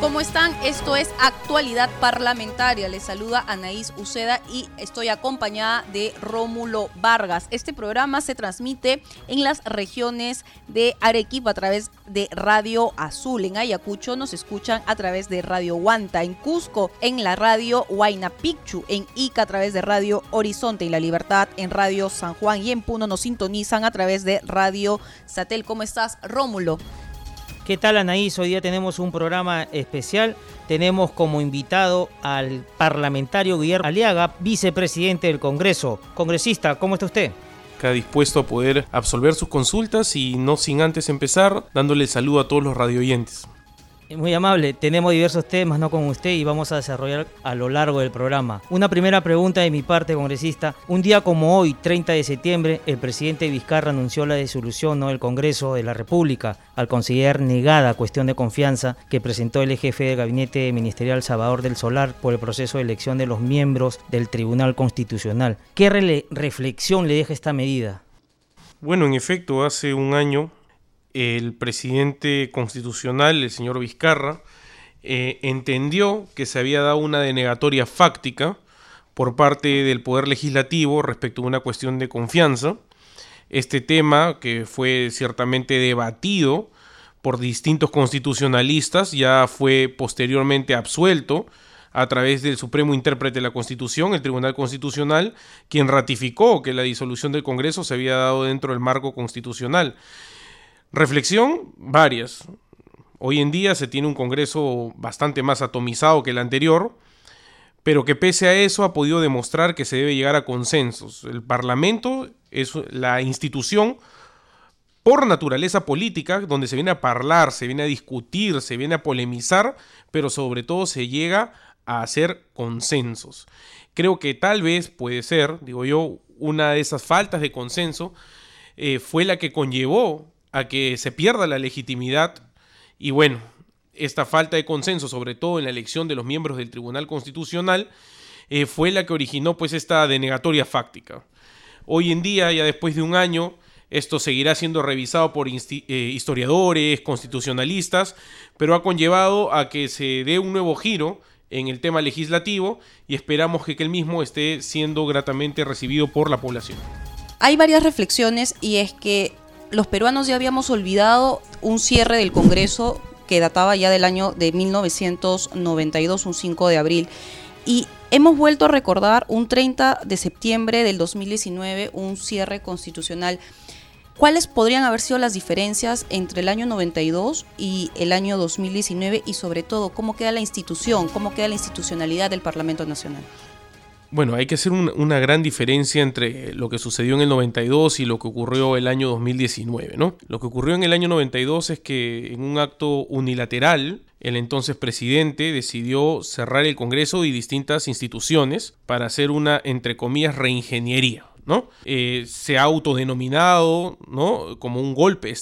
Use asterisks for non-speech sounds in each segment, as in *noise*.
¿Cómo están? Esto es Actualidad Parlamentaria. Les saluda Anaís Uceda y estoy acompañada de Rómulo Vargas. Este programa se transmite en las regiones de Arequipa a través de Radio Azul. En Ayacucho nos escuchan a través de Radio Huanta. En Cusco en la radio Huayna Picchu. En Ica a través de Radio Horizonte y La Libertad en Radio San Juan. Y en Puno nos sintonizan a través de Radio Satel. ¿Cómo estás, Rómulo? ¿Qué tal Anaís? Hoy día tenemos un programa especial. Tenemos como invitado al parlamentario Guillermo Aliaga, vicepresidente del Congreso. Congresista, ¿cómo está usted? Acá dispuesto a poder absolver sus consultas y no sin antes empezar dándole saludo a todos los radioyentes. Muy amable, tenemos diversos temas, no con usted, y vamos a desarrollar a lo largo del programa. Una primera pregunta de mi parte, congresista. Un día como hoy, 30 de septiembre, el presidente Vizcarra anunció la disolución ¿no? del Congreso de la República al considerar negada cuestión de confianza que presentó el jefe de gabinete ministerial Salvador del Solar por el proceso de elección de los miembros del Tribunal Constitucional. ¿Qué reflexión le deja esta medida? Bueno, en efecto, hace un año el presidente constitucional, el señor Vizcarra, eh, entendió que se había dado una denegatoria fáctica por parte del Poder Legislativo respecto a una cuestión de confianza. Este tema, que fue ciertamente debatido por distintos constitucionalistas, ya fue posteriormente absuelto a través del Supremo Intérprete de la Constitución, el Tribunal Constitucional, quien ratificó que la disolución del Congreso se había dado dentro del marco constitucional. Reflexión, varias. Hoy en día se tiene un Congreso bastante más atomizado que el anterior, pero que pese a eso ha podido demostrar que se debe llegar a consensos. El Parlamento es la institución por naturaleza política donde se viene a hablar, se viene a discutir, se viene a polemizar, pero sobre todo se llega a hacer consensos. Creo que tal vez puede ser, digo yo, una de esas faltas de consenso eh, fue la que conllevó a que se pierda la legitimidad y bueno, esta falta de consenso, sobre todo en la elección de los miembros del Tribunal Constitucional, eh, fue la que originó pues esta denegatoria fáctica. Hoy en día, ya después de un año, esto seguirá siendo revisado por eh, historiadores, constitucionalistas, pero ha conllevado a que se dé un nuevo giro en el tema legislativo y esperamos que el mismo esté siendo gratamente recibido por la población. Hay varias reflexiones y es que los peruanos ya habíamos olvidado un cierre del Congreso que databa ya del año de 1992, un 5 de abril. Y hemos vuelto a recordar un 30 de septiembre del 2019, un cierre constitucional. ¿Cuáles podrían haber sido las diferencias entre el año 92 y el año 2019 y sobre todo cómo queda la institución, cómo queda la institucionalidad del Parlamento Nacional? Bueno, hay que hacer una gran diferencia entre lo que sucedió en el 92 y lo que ocurrió el año 2019, ¿no? Lo que ocurrió en el año 92 es que en un acto unilateral el entonces presidente decidió cerrar el Congreso y distintas instituciones para hacer una, entre comillas, reingeniería. ¿no? Eh, se ha autodenominado ¿no? como un golpe,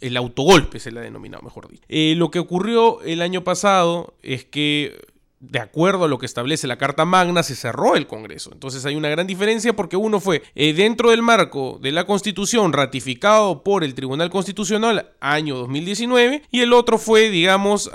el autogolpe se le ha denominado, mejor dicho. Eh, lo que ocurrió el año pasado es que de acuerdo a lo que establece la Carta Magna, se cerró el Congreso. Entonces hay una gran diferencia porque uno fue eh, dentro del marco de la Constitución ratificado por el Tribunal Constitucional año 2019 y el otro fue, digamos,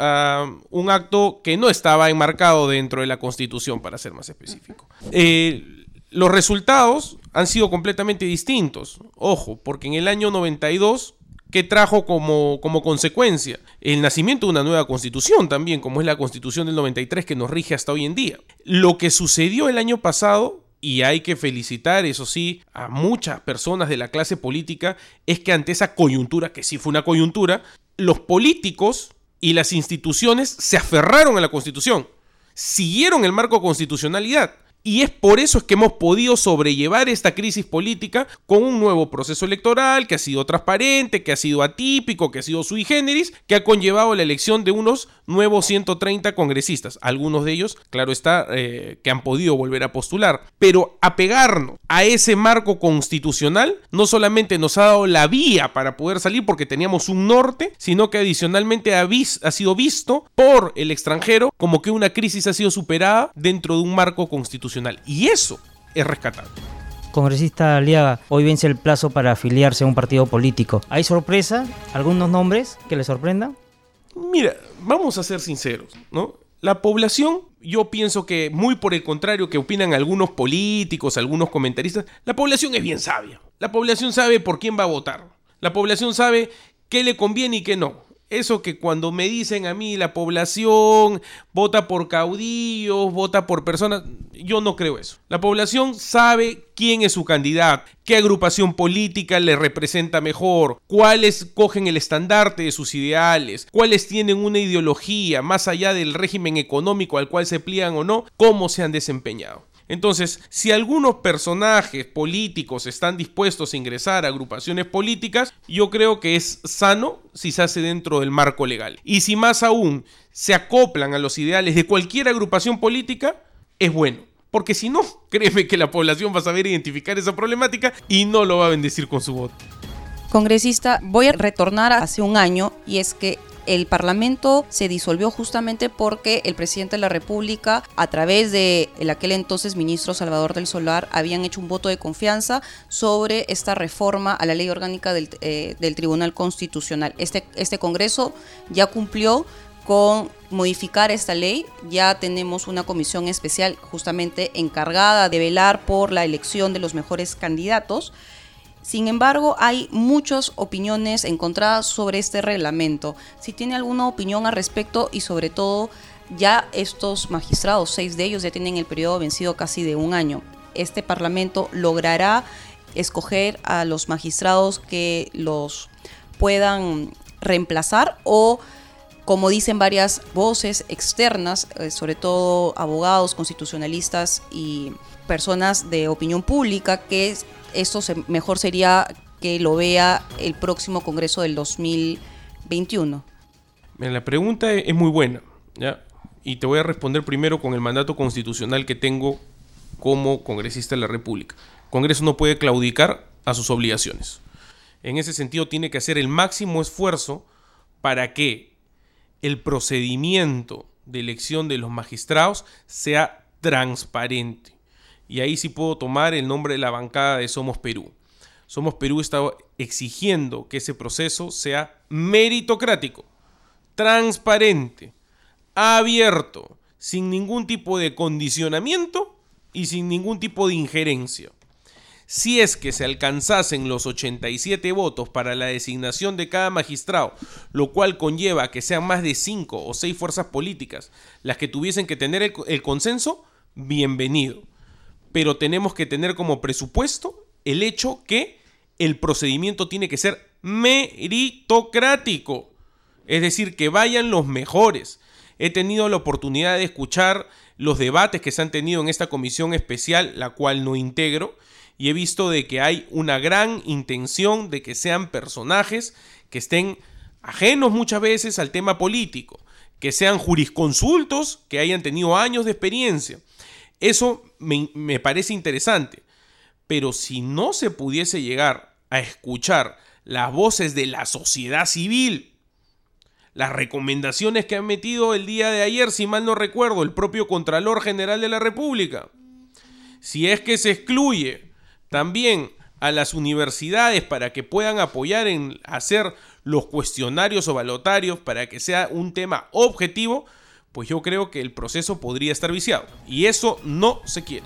un acto que no estaba enmarcado dentro de la Constitución, para ser más específico. Eh, los resultados han sido completamente distintos. Ojo, porque en el año 92 que trajo como, como consecuencia el nacimiento de una nueva constitución también, como es la constitución del 93 que nos rige hasta hoy en día. Lo que sucedió el año pasado y hay que felicitar, eso sí, a muchas personas de la clase política, es que ante esa coyuntura, que sí fue una coyuntura, los políticos y las instituciones se aferraron a la Constitución, siguieron el marco constitucionalidad Y es por eso es que hemos podido sobrellevar esta crisis política con un nuevo proceso electoral que ha sido transparente, que ha sido atípico, que ha sido sui generis, que ha conllevado la elección de unos nuevos 130 congresistas. Algunos de ellos, claro está, eh, que han podido volver a postular. Pero apegarnos a ese marco constitucional no solamente nos ha dado la vía para poder salir porque teníamos un norte, sino que adicionalmente ha, ha sido visto por el extranjero como que una crisis ha sido superada dentro de un marco constitucional. Y eso es rescatable. Congresista Aliaga, hoy vence el plazo para afiliarse a un partido político. ¿Hay sorpresa? ¿Algunos nombres que le sorprendan? Mira, vamos a ser sinceros, ¿no? La población, yo pienso que muy por el contrario que opinan algunos políticos, algunos comentaristas, la población es bien sabia. La población sabe por quién va a votar. La población sabe qué le conviene y qué no. Eso que cuando me dicen a mí la población vota por caudillos, vota por personas, yo no creo eso. La población sabe quién es su candidato, qué agrupación política le representa mejor, cuáles cogen el estandarte de sus ideales, cuáles tienen una ideología más allá del régimen económico al cual se pliegan o no, cómo se han desempeñado. Entonces, si algunos personajes políticos están dispuestos a ingresar a agrupaciones políticas, yo creo que es sano si se hace dentro del marco legal. Y si más aún se acoplan a los ideales de cualquier agrupación política, es bueno. Porque si no, *laughs* créeme que la población va a saber identificar esa problemática y no lo va a bendecir con su voto. Congresista, voy a retornar hace un año y es que el Parlamento se disolvió justamente porque el presidente de la República, a través de el aquel entonces ministro Salvador del Solar, habían hecho un voto de confianza sobre esta reforma a la ley orgánica del, eh, Tribunal Constitucional. Este, este Congreso ya cumplió con modificar esta ley. Ya tenemos una comisión especial justamente encargada de velar por la elección de los mejores candidatos. Sin embargo, hay muchas opiniones encontradas sobre este reglamento. Si tiene alguna opinión al respecto y sobre todo ya estos magistrados, seis de ellos ya tienen el periodo vencido casi de un año. Este Parlamento logrará escoger a los magistrados que los puedan reemplazar o como dicen varias voces externas, eh, sobre todo abogados, constitucionalistas y personas de opinión pública, que esto mejor sería que lo vea el próximo Congreso del 2021? La pregunta es muy buena, ¿ya? Y te voy a responder primero con el mandato constitucional que tengo como congresista de la República. El Congreso no puede claudicar a sus obligaciones. En ese sentido, tiene que hacer el máximo esfuerzo para que el procedimiento de elección de los magistrados sea transparente. Y ahí sí puedo tomar el nombre de la bancada de Somos Perú. Somos Perú está exigiendo que ese proceso sea meritocrático, transparente, abierto, sin ningún tipo de condicionamiento y sin ningún tipo de injerencia. Si es que se alcanzasen los 87 votos para la designación de cada magistrado, lo cual conlleva que sean más de 5 o 6 fuerzas políticas las que tuviesen que tener el, el consenso, bienvenido pero tenemos que tener como presupuesto el hecho que el procedimiento tiene que ser meritocrático. Es decir, que vayan los mejores. He tenido la oportunidad de escuchar los debates que se han tenido en esta comisión especial, la cual no integro, y he visto de que hay una gran intención de que sean personajes que estén ajenos muchas veces al tema político, que sean jurisconsultos, que hayan tenido años de experiencia. Eso me, parece interesante. Pero si no se pudiese llegar a escuchar las voces de la sociedad civil, las recomendaciones que han metido el día de ayer, si mal no recuerdo, el propio Contralor General de la República, si es que se excluye también a las universidades para que puedan apoyar en hacer los cuestionarios o balotarios para que sea un tema objetivo, pues yo creo que el proceso podría estar viciado. Y eso no se quiere.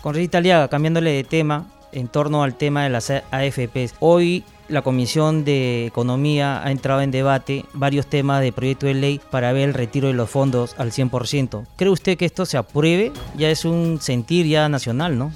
Con Rita Aliaga, cambiándole de tema, en torno al tema de las AFPs. Hoy la Comisión de Economía ha entrado en debate varios temas de proyecto de ley para ver el retiro de los fondos al 100%. ¿Cree usted que esto se apruebe? Ya es un sentir ya nacional, ¿no?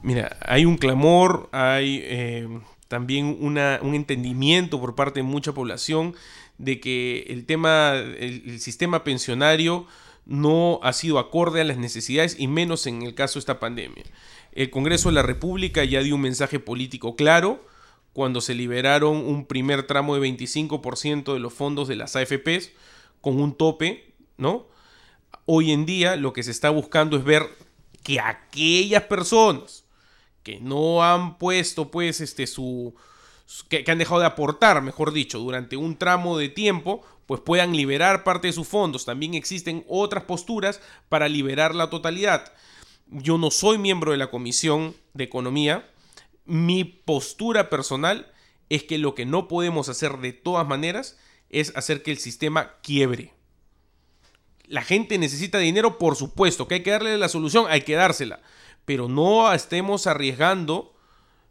Mira, hay un clamor, hay eh, también una, un entendimiento por parte de mucha población de que el tema, el, sistema pensionario no ha sido acorde a las necesidades y menos en el caso de esta pandemia. El Congreso de la República ya dio un mensaje político claro cuando se liberaron un primer tramo de 25% de los fondos de las AFPs con un tope, ¿no? Hoy en día lo que se está buscando es ver que aquellas personas que no han puesto pues este su que, han dejado de aportar, mejor dicho, durante un tramo de tiempo, pues puedan liberar parte de sus fondos. También existen otras posturas para liberar la totalidad. Yo no soy miembro de la Comisión de Economía. Mi postura personal es que lo que no podemos hacer de todas maneras es hacer que el sistema quiebre. La gente necesita dinero, por supuesto, que hay que darle la solución, hay que dársela, pero no estemos arriesgando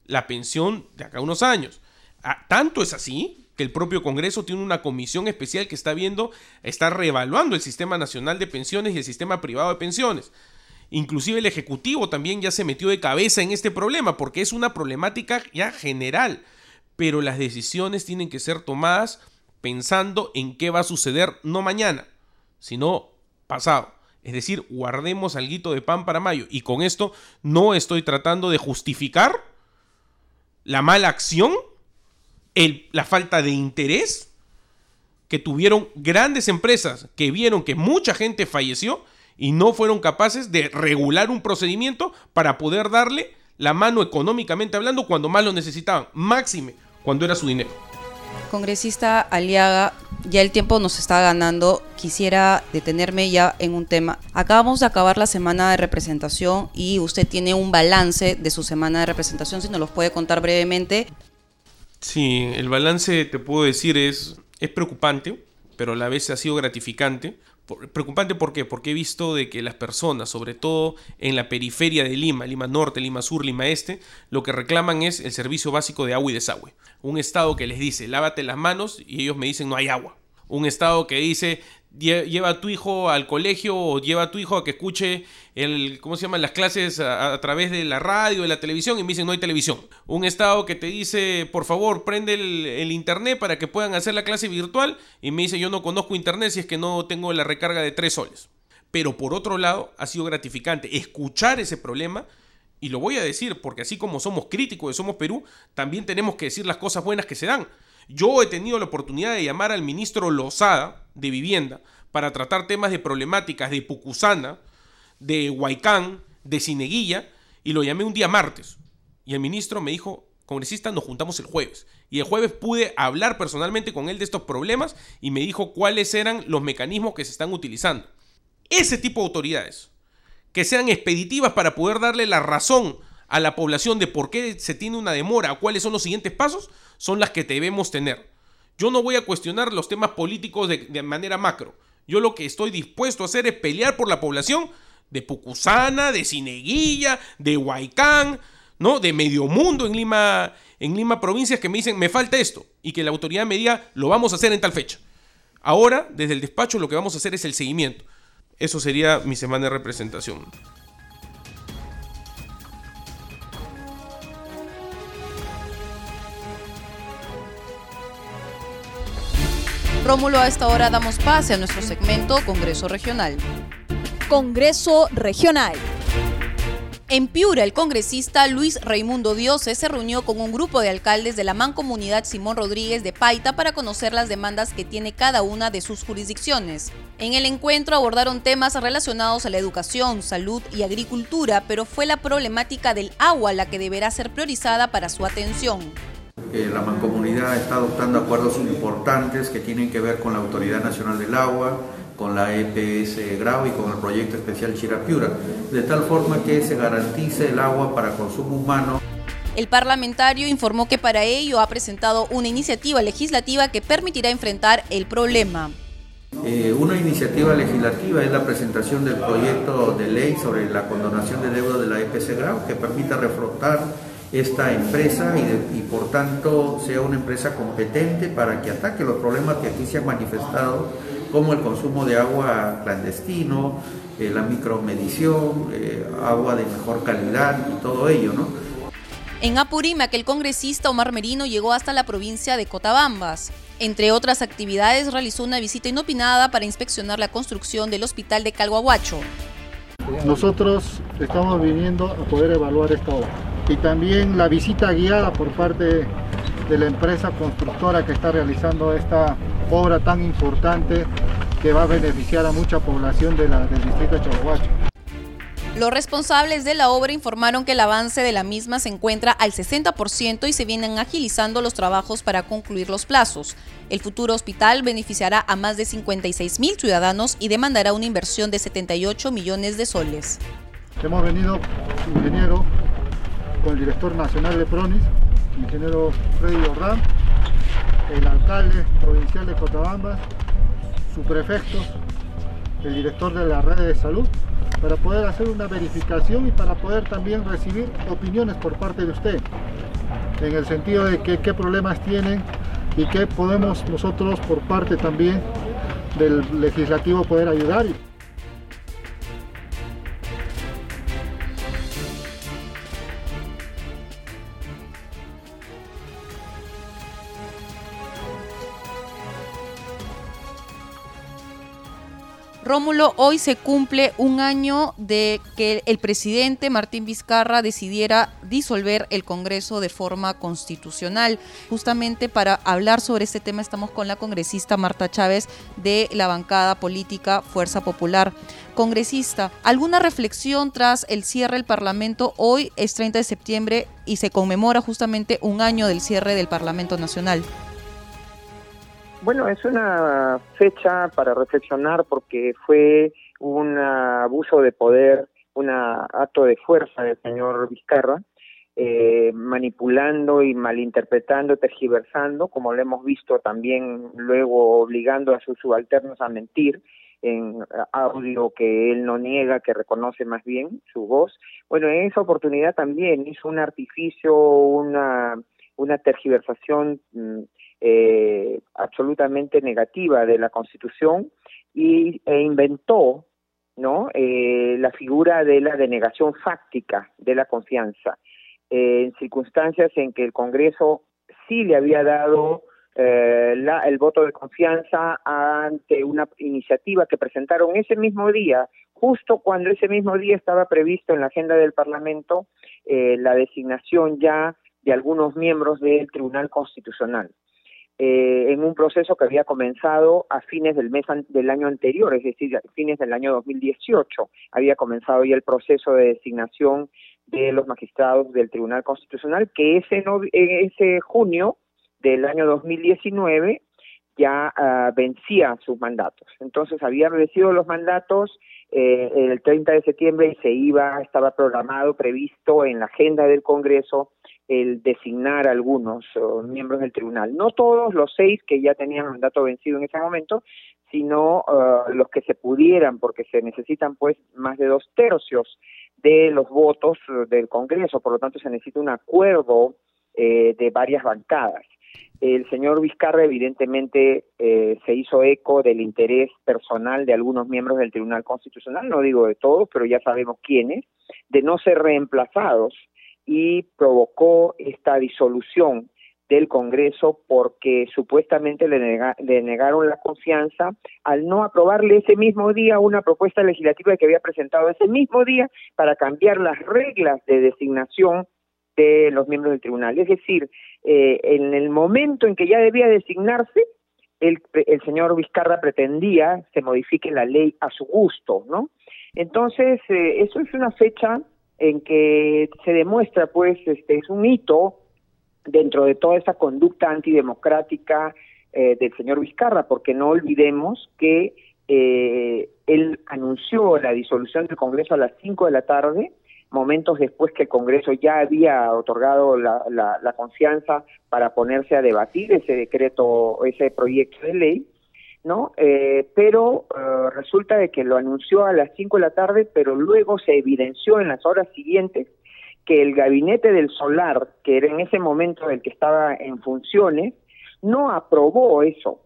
la pensión de acá a unos años. Ah, tanto es así que el propio Congreso tiene una comisión especial que está viendo, está reevaluando el sistema nacional de pensiones y el sistema privado de pensiones. Inclusive el Ejecutivo también ya se metió de cabeza en este problema porque es una problemática ya general, pero las decisiones tienen que ser tomadas pensando en qué va a suceder no mañana, sino pasado. Es decir, guardemos algo de pan para mayo. Y con esto no estoy tratando de justificar la mala acción la falta de interés que tuvieron grandes empresas que vieron que mucha gente falleció y no fueron capaces de regular un procedimiento para poder darle la mano económicamente hablando cuando más lo necesitaban, máxime cuando era su dinero. Congresista Aliaga, ya el tiempo nos está ganando. Quisiera detenerme ya en un tema. Acabamos de acabar la semana de representación y usted tiene un balance de su semana de representación, si nos los puede contar brevemente. Sí, el balance, te puedo decir, es, es preocupante, pero a la vez ha sido gratificante. Preocupante ¿por qué? Porque he visto de que las personas, sobre todo en la periferia de Lima, Lima Norte, Lima Sur, Lima Este, lo que reclaman es el servicio básico de agua y desagüe. Un estado que les dice, lávate las manos y ellos me dicen, no hay agua. Un estado que dice, lleva a tu hijo al colegio o lleva a tu hijo a que escuche el, ¿cómo se llaman? Las clases a, través de la radio, de la televisión y me dicen no hay televisión. Un estado que te dice, por favor, prende el, internet para que puedan hacer la clase virtual y me dice yo no conozco internet si es que no tengo la recarga de tres soles. Pero por otro lado, ha sido gratificante escuchar ese problema y lo voy a decir porque así como somos críticos de Somos Perú, también tenemos que decir las cosas buenas que se dan. Yo he tenido la oportunidad de llamar al ministro Lozada de Vivienda para tratar temas de problemáticas de Pucusana, de Huaycán, de Cineguilla, y lo llamé un día martes. Y el ministro me dijo, congresista, nos juntamos el jueves. Y el jueves pude hablar personalmente con él de estos problemas y me dijo cuáles eran los mecanismos que se están utilizando. Ese tipo de autoridades, que sean expeditivas para poder darle la razón a la población de por qué se tiene una demora o cuáles son los siguientes pasos, son las que debemos tener. Yo no voy a cuestionar los temas políticos de, manera macro. Yo lo que estoy dispuesto a hacer es pelear por la población de Pucusana, de Cineguilla, de Huaycán, ¿no? De Medio Mundo en Lima, en Lima provincias que me dicen, me falta esto, y que la autoridad me diga, lo vamos a hacer en tal fecha. Ahora, desde el despacho, lo que vamos a hacer es el seguimiento. Eso sería mi semana de representación. Rómulo, a esta hora damos pase a nuestro segmento Congreso Regional. Congreso Regional. En Piura, el congresista Luis Raimundo Diose se reunió con un grupo de alcaldes de la Mancomunidad Simón Rodríguez de Paita para conocer las demandas que tiene cada una de sus jurisdicciones. En el encuentro abordaron temas relacionados a la educación, salud y agricultura, pero fue la problemática del agua la que deberá ser priorizada para su atención la mancomunidad está adoptando acuerdos importantes que tienen que ver con la Autoridad Nacional del Agua, con la EPS Grau y con el proyecto especial Chirapiura, de tal forma que se garantice el agua para consumo humano. El parlamentario informó que para ello ha presentado una iniciativa legislativa que permitirá enfrentar el problema. Eh, una iniciativa legislativa es la presentación del proyecto de ley sobre la condonación de deuda de la EPS Grau que permita reflotar esta empresa y, por tanto sea una empresa competente para que ataque los problemas que aquí se han manifestado, como el consumo de agua clandestino, eh, la micromedición, eh, agua de mejor calidad y todo ello, ¿no? En Apurímac, el congresista Omar Merino llegó hasta la provincia de Cotabambas. Entre otras actividades, realizó una visita inopinada para inspeccionar la construcción del hospital de Calguahuacho. Nosotros estamos viniendo a poder evaluar esta obra. Y también la visita guiada por parte de la empresa constructora que está realizando esta obra tan importante que va a beneficiar a mucha población de la, del distrito de Calguacho. Los responsables de la obra informaron que el avance de la misma se encuentra al 60% y se vienen agilizando los trabajos para concluir los plazos. El futuro hospital beneficiará a más de 56 mil ciudadanos y demandará una inversión de 78 millones de soles. Hemos venido, ingeniero, con el director nacional de PRONIS, ingeniero Freddy Ordán, el alcalde provincial de Cotabambas, su prefecto, el director de la red de salud para poder hacer una verificación y para poder también recibir opiniones por parte de usted, en el sentido de que, qué problemas tienen y qué podemos nosotros por parte también del legislativo poder ayudar. Rómulo, hoy se cumple un año de que el presidente Martín Vizcarra decidiera disolver el Congreso de forma constitucional. Justamente para hablar sobre este tema estamos con la congresista Marta Chávez de la bancada política Fuerza Popular. Congresista, ¿alguna reflexión tras el cierre del Parlamento? Hoy es 30 de septiembre y se conmemora justamente un año del cierre del Parlamento Nacional. Bueno, es una fecha para reflexionar porque fue un abuso de poder, un acto de fuerza del señor Vizcarra, eh, manipulando y malinterpretando, tergiversando, como lo hemos visto también luego obligando a sus subalternos a mentir en audio que él no niega, que reconoce más bien su voz. Bueno, en esa oportunidad también hizo un artificio, una, una tergiversación mm, eh, absolutamente negativa de la Constitución y, e inventó no eh, la figura de la denegación fáctica de la confianza en circunstancias en que el Congreso sí le había dado eh, la, el voto de confianza ante una iniciativa que presentaron ese mismo día, justo cuando ese mismo día estaba previsto en la agenda del Parlamento eh, la designación ya de algunos miembros del Tribunal Constitucional. Eh, en un proceso que había comenzado a fines del mes del año anterior, es decir, a fines del año 2018, había comenzado ya el proceso de designación de los magistrados del Tribunal Constitucional, que ese, ese junio del año 2019 ya uh, vencía sus mandatos. Entonces había vencido los mandatos eh, el 30 de septiembre y se iba, estaba programado, previsto en la agenda del Congreso el designar algunos miembros del tribunal. No todos los seis que ya tenían mandato vencido en ese momento, sino uh, los que se pudieran, porque se necesitan pues más de dos tercios de los votos del Congreso, por lo tanto se necesita un acuerdo eh, de varias bancadas. El señor Vizcarra evidentemente eh, se hizo eco del interés personal de algunos miembros del Tribunal Constitucional, no digo de todos, pero ya sabemos quiénes, de no ser reemplazados y provocó esta disolución del Congreso porque supuestamente le, negaron la confianza al no aprobarle ese mismo día una propuesta legislativa que había presentado ese mismo día para cambiar las reglas de designación de los miembros del tribunal. Es decir, eh, en el momento en que ya debía designarse, el, señor Vizcarra pretendía se modifique la ley a su gusto, ¿no? Entonces, eh, eso es una fecha en que se demuestra, pues, este es un hito dentro de toda esa conducta antidemocrática eh, del señor Vizcarra, porque no olvidemos que eh, él anunció la disolución del Congreso a las 5 de la tarde, momentos después que el Congreso ya había otorgado la, la, la confianza para ponerse a debatir ese decreto, ese proyecto de ley, ¿no? Eh, pero eh, resulta de que lo anunció a las 5 de la tarde, pero luego se evidenció en las horas siguientes que el gabinete del solar, que era en ese momento el que estaba en funciones, no aprobó eso.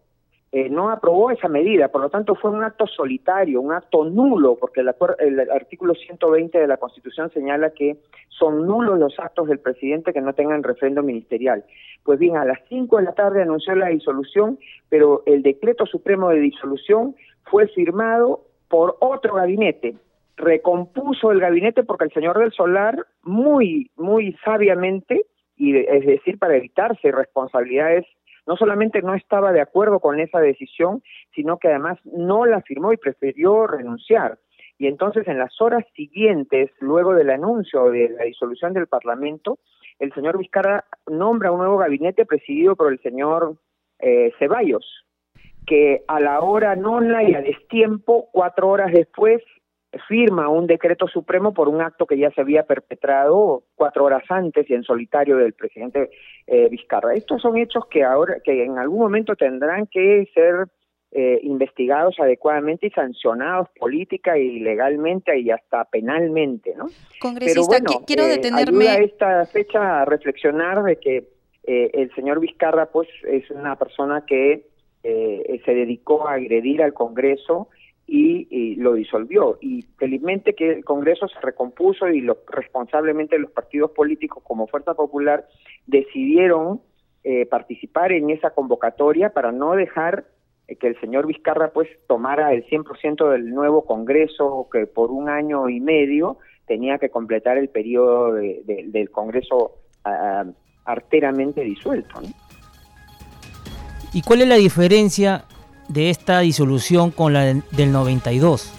Eh, no aprobó esa medida, por lo tanto fue un acto solitario, un acto nulo, porque el, el, artículo 120 de la Constitución señala que son nulos los actos del presidente que no tengan refrendo ministerial. Pues bien, a las 5 de la tarde anunció la disolución, pero el decreto supremo de disolución fue firmado por otro gabinete. Recompuso el gabinete porque el señor del Solar, muy, muy sabiamente, y es decir, para evitarse responsabilidades no solamente no estaba de acuerdo con esa decisión, sino que además no la firmó y prefirió renunciar. Y entonces en las horas siguientes, luego del anuncio de la disolución del Parlamento, el señor Vizcarra nombra un nuevo gabinete presidido por el señor eh, Ceballos, que a la hora nona y a destiempo, cuatro horas después, firma un decreto supremo por un acto que ya se había perpetrado cuatro horas antes y en solitario del presidente eh, Vizcarra. Estos son hechos que ahora, que en algún momento tendrán que ser eh, investigados adecuadamente y sancionados política y legalmente y hasta penalmente, ¿no? Congresista, Pero quiero eh, detenerme. Ayuda esta fecha a reflexionar de que el señor Vizcarra, pues, es una persona que se dedicó a agredir al Congreso y, lo disolvió. Y felizmente que el Congreso se recompuso y lo, responsablemente los partidos políticos como Fuerza Popular decidieron eh, participar en esa convocatoria para no dejar eh, que el señor Vizcarra pues tomara el 100% del nuevo Congreso que por un año y medio tenía que completar el periodo del Congreso ah, arteramente disuelto. ¿Y cuál es la diferencia de esta disolución con la del 92?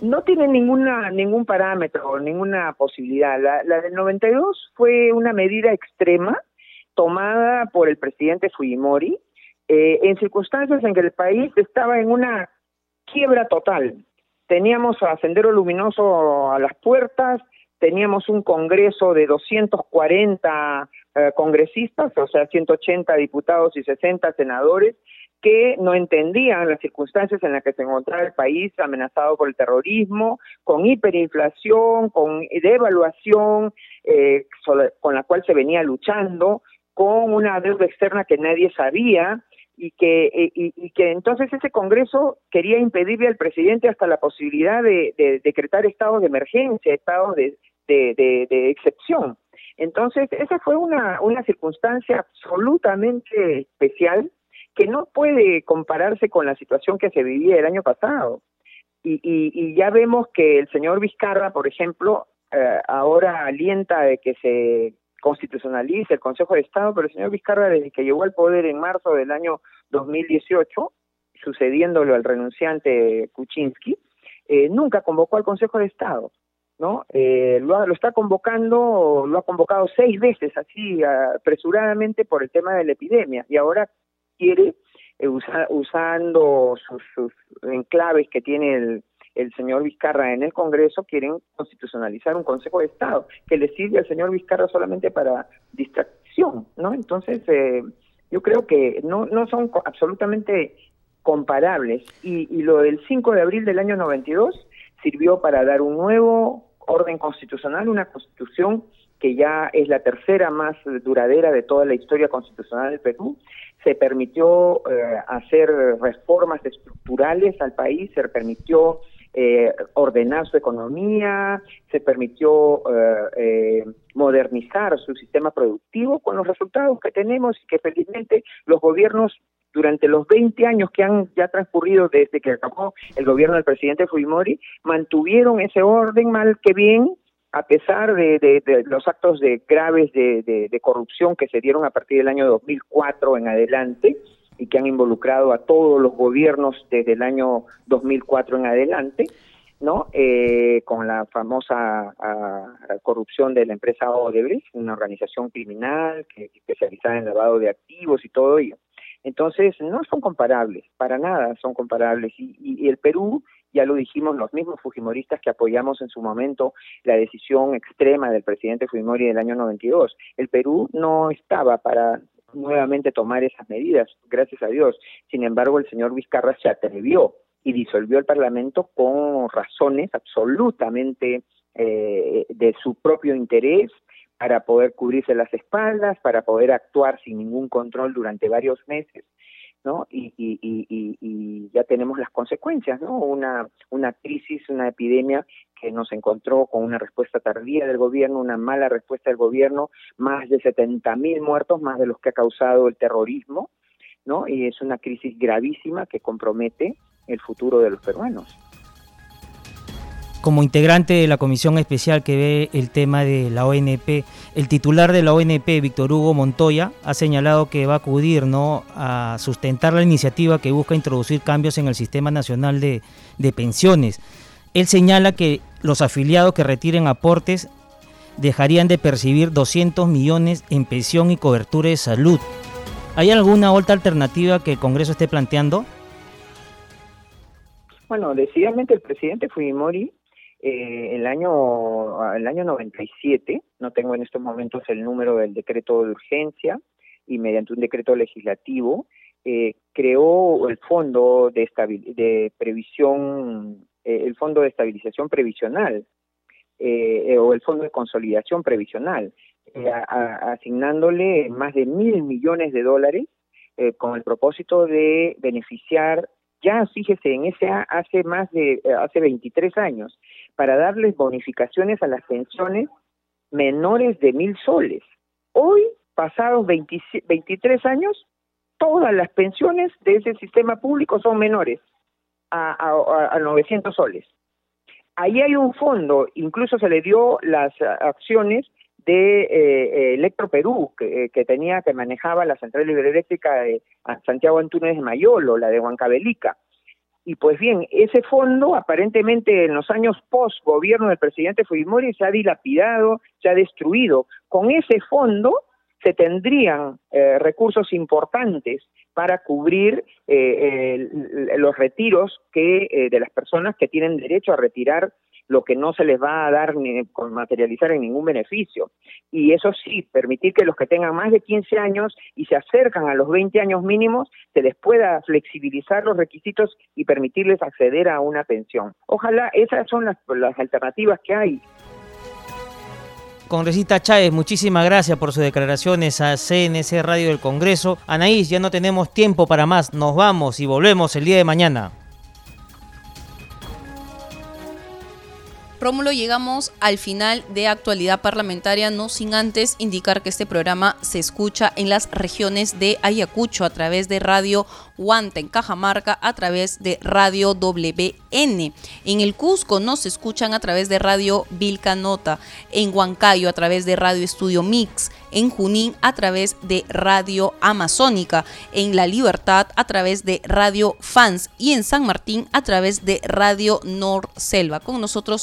No tiene ninguna ningún parámetro, ninguna posibilidad. La, la del 92 fue una medida extrema tomada por el presidente Fujimori eh, en circunstancias en que el país estaba en una quiebra total. Teníamos a Sendero Luminoso a las puertas, teníamos un Congreso de 240 eh, congresistas, o sea, 180 diputados y 60 senadores, que no entendían las circunstancias en las que se encontraba el país amenazado por el terrorismo, con hiperinflación, con devaluación eh, con la cual se venía luchando, con una deuda externa que nadie sabía y que, eh, y, que entonces ese Congreso quería impedirle al presidente hasta la posibilidad de, decretar estados de emergencia, estados de, de, excepción. Entonces, esa fue una, una circunstancia absolutamente especial que no puede compararse con la situación que se vivía el año pasado. Y, y, ya vemos que el señor Vizcarra, por ejemplo, eh, ahora alienta de que se constitucionalice el Consejo de Estado, pero el señor Vizcarra, desde que llegó al poder en marzo del año 2018, sucediéndolo al renunciante Kuczynski, eh, nunca convocó al Consejo de Estado. ¿No? Eh, lo, lo, está convocando, lo ha convocado seis veces así apresuradamente por el tema de la epidemia y ahora quiere, eh, usando sus, enclaves que tiene el, el señor Vizcarra en el Congreso, quieren constitucionalizar un Consejo de Estado que le sirve al señor Vizcarra solamente para distracción, ¿no? Entonces, eh, yo creo que no, no son absolutamente comparables. Y, y lo del 5 de abril del año 92 sirvió para dar un nuevo orden constitucional, una constitución que ya es la tercera más duradera de toda la historia constitucional del Perú. Se permitió eh, hacer reformas estructurales al país, se permitió eh, ordenar su economía, se permitió eh, modernizar su sistema productivo con los resultados que tenemos y que felizmente los gobiernos durante los 20 años que han ya transcurrido desde que acabó el gobierno del presidente Fujimori, mantuvieron ese orden mal que bien, a pesar de, los actos de graves de, corrupción que se dieron a partir del año 2004 en adelante y que han involucrado a todos los gobiernos desde el año 2004 en adelante, ¿no? Eh, con la famosa corrupción de la empresa Odebrecht, una organización criminal que especializada en lavado de activos y todo ello. Entonces, no son comparables, para nada son comparables. Y, el Perú, ya lo dijimos los mismos fujimoristas que apoyamos en su momento la decisión extrema del presidente Fujimori del año 92, el Perú no estaba para nuevamente tomar esas medidas, gracias a Dios. Sin embargo, el señor Vizcarra se atrevió y disolvió el Parlamento con razones absolutamente eh, de su propio interés, para poder cubrirse las espaldas, para poder actuar sin ningún control durante varios meses. ¿no? Y, ya tenemos las consecuencias, ¿no? Una, una crisis, una epidemia que nos encontró con una respuesta tardía del gobierno, una mala respuesta del gobierno, más de 70 mil muertos, más de los que ha causado el terrorismo, ¿no? Y es una crisis gravísima que compromete el futuro de los peruanos como integrante de la comisión especial que ve el tema de la ONP, el titular de la ONP, Víctor Hugo Montoya, ha señalado que va a acudir ¿no? a sustentar la iniciativa que busca introducir cambios en el sistema nacional de, de pensiones. Él señala que los afiliados que retiren aportes dejarían de percibir 200 millones en pensión y cobertura de salud. ¿Hay alguna otra alternativa que el Congreso esté planteando? Bueno, decididamente el presidente Fujimori eh, el año el año 97, no tengo en estos momentos el número del decreto de urgencia y mediante un decreto legislativo eh, creó el fondo de, de previsión eh, el fondo de estabilización previsional eh, o el fondo de consolidación previsional asignándole más de mil millones de dólares con el propósito de beneficiar ya fíjese en ese hace más de hace 23 años para darles bonificaciones a las pensiones menores de mil soles. Hoy, pasados 23 años, todas las pensiones de ese sistema público son menores a, a, 900 soles. Ahí hay un fondo, incluso se le dio las acciones de eh, Electro Perú, que, que, tenía, que manejaba la central hidroeléctrica de Santiago Antunes de Mayolo, la de Huancavelica. Y pues bien, ese fondo aparentemente en los años post gobierno del presidente Fujimori se ha dilapidado, se ha destruido. Con ese fondo se tendrían eh, recursos importantes para cubrir eh, los retiros que eh, de las personas que tienen derecho a retirar lo que no se les va a dar ni materializar en ningún beneficio. Y eso sí, permitir que los que tengan más de 15 años y se acercan a los 20 años mínimos, se les pueda flexibilizar los requisitos y permitirles acceder a una pensión. Ojalá esas son las, las alternativas que hay. Congresista Chávez, muchísimas gracias por sus declaraciones a CNC Radio del Congreso. Anaís, ya no tenemos tiempo para más, nos vamos y volvemos el día de mañana. Rómulo, llegamos al final de actualidad parlamentaria, no sin antes indicar que este programa se escucha en las regiones de Ayacucho a través de Radio Huanta, en Cajamarca a través de Radio WN. En el Cusco nos escuchan a través de Radio Vilcanota, en Huancayo a través de Radio Estudio Mix, en Junín a través de Radio Amazónica, en La Libertad a través de Radio Fans y en San Martín a través de Radio Nor Selva. Con nosotros